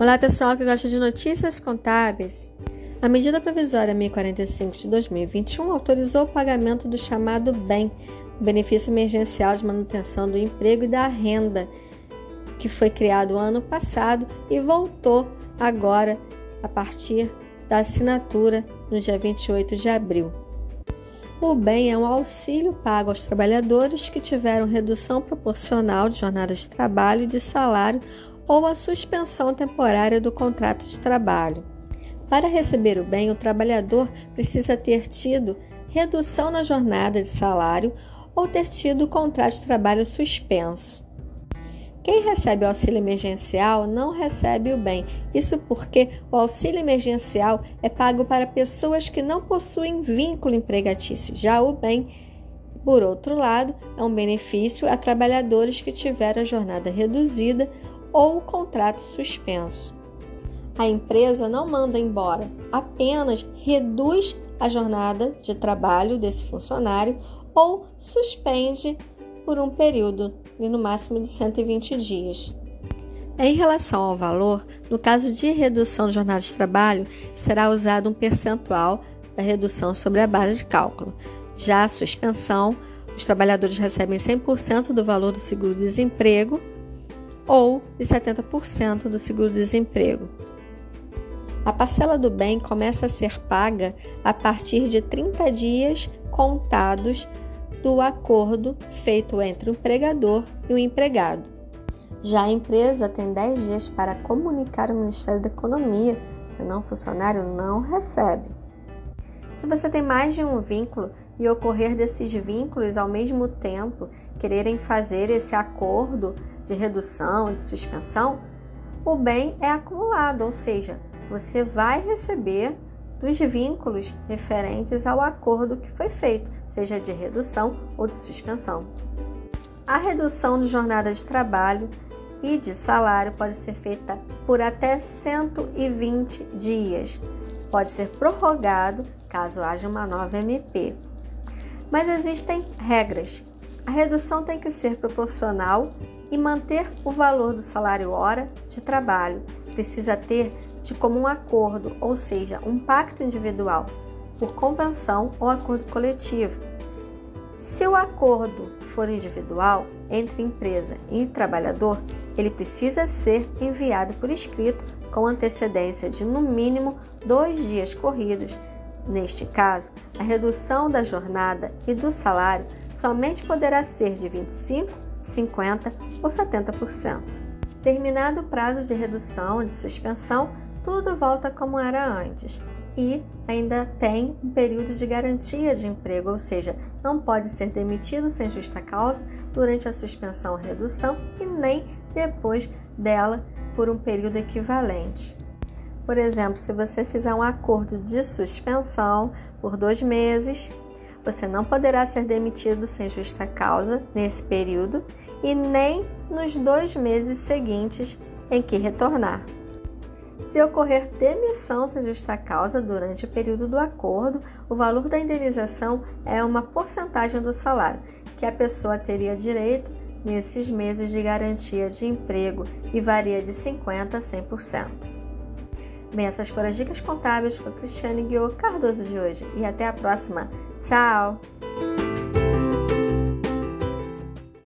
Olá pessoal que gosta de notícias contábeis. A medida provisória 1045 de 2021 autorizou o pagamento do chamado BEM, benefício emergencial de manutenção do emprego e da renda, que foi criado ano passado e voltou agora a partir da assinatura no dia 28 de abril. O BEM é um auxílio pago aos trabalhadores que tiveram redução proporcional de jornada de trabalho e de salário ou a suspensão temporária do contrato de trabalho. Para receber o bem, o trabalhador precisa ter tido redução na jornada de salário ou ter tido o contrato de trabalho suspenso. Quem recebe o auxílio emergencial não recebe o bem. Isso porque o auxílio emergencial é pago para pessoas que não possuem vínculo empregatício. Já o bem, por outro lado, é um benefício a trabalhadores que tiveram a jornada reduzida ou o contrato suspenso. A empresa não manda embora, apenas reduz a jornada de trabalho desse funcionário ou suspende por um período de no máximo de 120 dias. Em relação ao valor, no caso de redução de jornada de trabalho, será usado um percentual da redução sobre a base de cálculo. Já a suspensão, os trabalhadores recebem 100% do valor do seguro-desemprego ou de 70% do seguro-desemprego. A parcela do bem começa a ser paga a partir de 30 dias contados do acordo feito entre o empregador e o empregado. Já a empresa tem 10 dias para comunicar ao Ministério da Economia, senão o funcionário não recebe. Se você tem mais de um vínculo e ocorrer desses vínculos ao mesmo tempo, quererem fazer esse acordo de redução, de suspensão, o bem é acumulado, ou seja, você vai receber dos vínculos referentes ao acordo que foi feito, seja de redução ou de suspensão. A redução de jornada de trabalho e de salário pode ser feita por até 120 dias. Pode ser prorrogado caso haja uma nova MP. Mas existem regras. A redução tem que ser proporcional e manter o valor do salário hora de trabalho. Precisa ter de comum acordo, ou seja, um pacto individual, por convenção ou acordo coletivo. Se o acordo for individual entre empresa e trabalhador, ele precisa ser enviado por escrito com antecedência de no mínimo dois dias corridos. Neste caso, a redução da jornada e do salário somente poderá ser de 25 50% ou 70%. Terminado o prazo de redução de suspensão, tudo volta como era antes e ainda tem um período de garantia de emprego, ou seja, não pode ser demitido sem justa causa durante a suspensão ou redução e nem depois dela por um período equivalente. Por exemplo, se você fizer um acordo de suspensão por dois meses, você não poderá ser demitido sem justa causa nesse período e nem nos dois meses seguintes em que retornar. Se ocorrer demissão sem justa causa durante o período do acordo, o valor da indenização é uma porcentagem do salário que a pessoa teria direito nesses meses de garantia de emprego e varia de 50% a 100%. Bem, essas foram as dicas contábeis com a Cristiane Guiô Cardoso de hoje e até a próxima. Tchau!